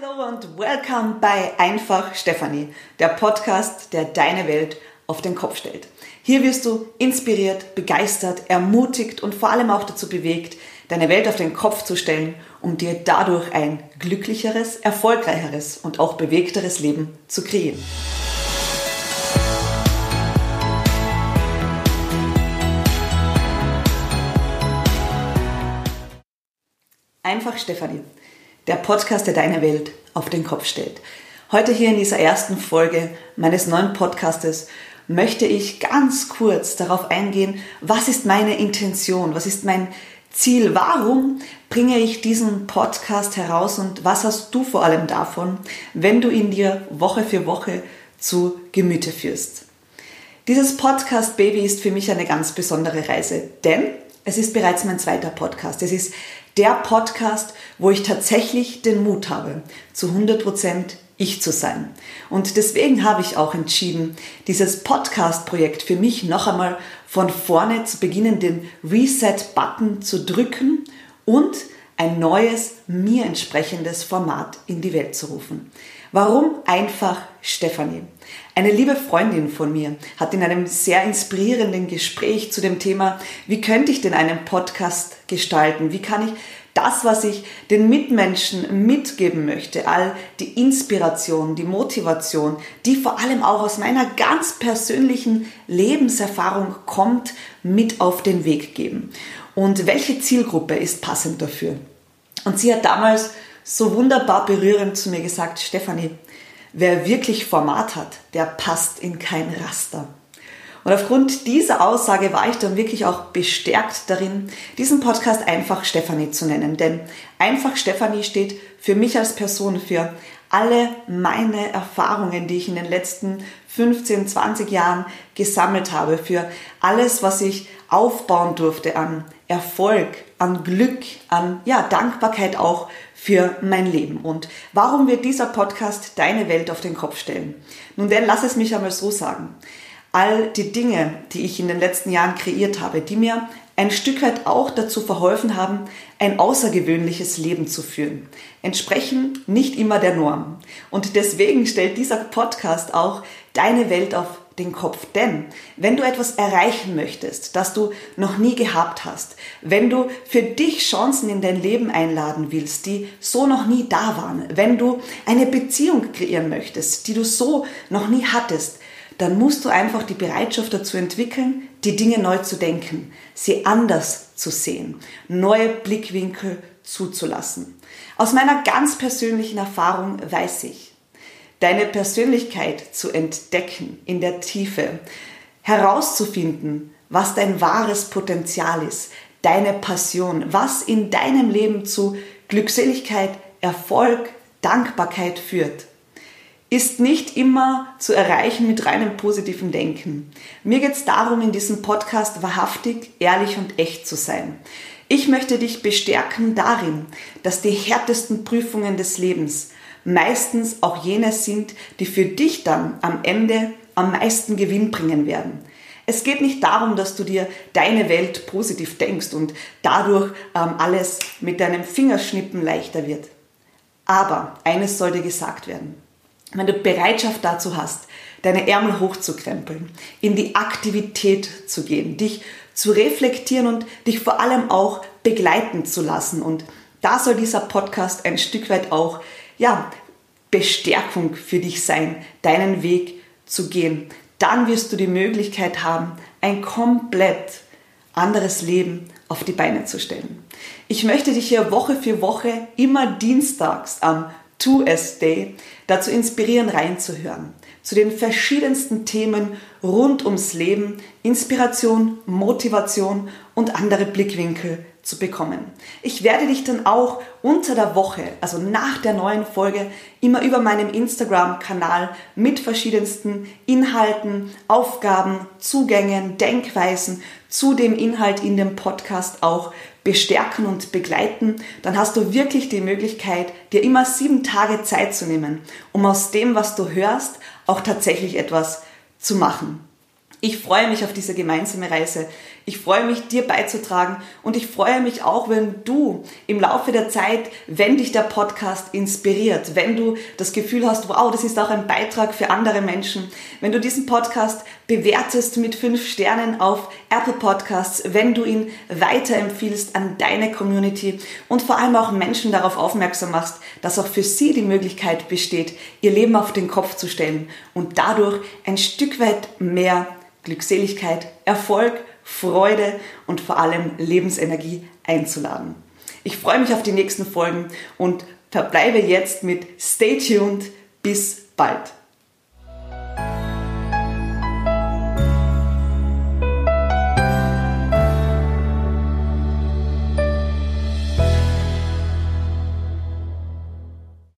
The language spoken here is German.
Hallo und welcome bei Einfach Stefanie, der Podcast, der deine Welt auf den Kopf stellt. Hier wirst du inspiriert, begeistert, ermutigt und vor allem auch dazu bewegt, deine Welt auf den Kopf zu stellen, um dir dadurch ein glücklicheres, erfolgreicheres und auch bewegteres Leben zu kreieren. Einfach Stefanie, der Podcast, der deine Welt auf den Kopf stellt. Heute hier in dieser ersten Folge meines neuen Podcastes möchte ich ganz kurz darauf eingehen, was ist meine Intention, was ist mein Ziel, warum bringe ich diesen Podcast heraus und was hast du vor allem davon, wenn du ihn dir Woche für Woche zu Gemüte führst. Dieses Podcast Baby ist für mich eine ganz besondere Reise, denn es ist bereits mein zweiter Podcast. Es ist der Podcast, wo ich tatsächlich den Mut habe, zu 100 Prozent ich zu sein. Und deswegen habe ich auch entschieden, dieses Podcast-Projekt für mich noch einmal von vorne zu beginnen, den Reset-Button zu drücken und ein neues, mir entsprechendes Format in die Welt zu rufen. Warum einfach Stefanie? Eine liebe Freundin von mir hat in einem sehr inspirierenden Gespräch zu dem Thema, wie könnte ich denn einen Podcast gestalten? Wie kann ich das, was ich den Mitmenschen mitgeben möchte, all die Inspiration, die Motivation, die vor allem auch aus meiner ganz persönlichen Lebenserfahrung kommt, mit auf den Weg geben. Und welche Zielgruppe ist passend dafür? Und sie hat damals so wunderbar berührend zu mir gesagt, Stefanie, wer wirklich Format hat, der passt in kein Raster. Und aufgrund dieser Aussage war ich dann wirklich auch bestärkt darin, diesen Podcast einfach Stefanie zu nennen. Denn einfach Stefanie steht für mich als Person für alle meine Erfahrungen, die ich in den letzten 15, 20 Jahren gesammelt habe, für alles, was ich aufbauen durfte an Erfolg, an Glück, an ja, Dankbarkeit auch für mein Leben. Und warum wird dieser Podcast deine Welt auf den Kopf stellen? Nun denn, lass es mich einmal so sagen all die Dinge, die ich in den letzten Jahren kreiert habe, die mir ein Stück weit auch dazu verholfen haben, ein außergewöhnliches Leben zu führen. Entsprechen nicht immer der Norm. Und deswegen stellt dieser Podcast auch deine Welt auf den Kopf. Denn wenn du etwas erreichen möchtest, das du noch nie gehabt hast, wenn du für dich Chancen in dein Leben einladen willst, die so noch nie da waren, wenn du eine Beziehung kreieren möchtest, die du so noch nie hattest, dann musst du einfach die Bereitschaft dazu entwickeln, die Dinge neu zu denken, sie anders zu sehen, neue Blickwinkel zuzulassen. Aus meiner ganz persönlichen Erfahrung weiß ich, deine Persönlichkeit zu entdecken in der Tiefe, herauszufinden, was dein wahres Potenzial ist, deine Passion, was in deinem Leben zu Glückseligkeit, Erfolg, Dankbarkeit führt ist nicht immer zu erreichen mit reinem positiven Denken. Mir geht es darum, in diesem Podcast wahrhaftig, ehrlich und echt zu sein. Ich möchte dich bestärken darin, dass die härtesten Prüfungen des Lebens meistens auch jene sind, die für dich dann am Ende am meisten Gewinn bringen werden. Es geht nicht darum, dass du dir deine Welt positiv denkst und dadurch ähm, alles mit deinem Fingerschnippen leichter wird. Aber eines soll dir gesagt werden wenn du Bereitschaft dazu hast, deine Ärmel hochzukrempeln, in die Aktivität zu gehen, dich zu reflektieren und dich vor allem auch begleiten zu lassen. Und da soll dieser Podcast ein Stück weit auch, ja, Bestärkung für dich sein, deinen Weg zu gehen. Dann wirst du die Möglichkeit haben, ein komplett anderes Leben auf die Beine zu stellen. Ich möchte dich hier Woche für Woche immer dienstags am 2S Day dazu inspirieren, reinzuhören. Zu den verschiedensten Themen rund ums Leben, Inspiration, Motivation und andere Blickwinkel zu bekommen. Ich werde dich dann auch unter der Woche, also nach der neuen Folge, immer über meinem Instagram-Kanal mit verschiedensten Inhalten, Aufgaben, Zugängen, Denkweisen zu dem Inhalt in dem Podcast auch bestärken und begleiten, dann hast du wirklich die Möglichkeit, dir immer sieben Tage Zeit zu nehmen, um aus dem, was du hörst, auch tatsächlich etwas zu machen. Ich freue mich auf diese gemeinsame Reise. Ich freue mich, dir beizutragen und ich freue mich auch, wenn du im Laufe der Zeit, wenn dich der Podcast inspiriert, wenn du das Gefühl hast, wow, das ist auch ein Beitrag für andere Menschen, wenn du diesen Podcast bewertest mit fünf Sternen auf Apple Podcasts, wenn du ihn weiterempfiehlst an deine Community und vor allem auch Menschen darauf aufmerksam machst, dass auch für sie die Möglichkeit besteht, ihr Leben auf den Kopf zu stellen und dadurch ein Stück weit mehr Glückseligkeit, Erfolg, Freude und vor allem Lebensenergie einzuladen. Ich freue mich auf die nächsten Folgen und verbleibe jetzt mit Stay tuned. Bis bald.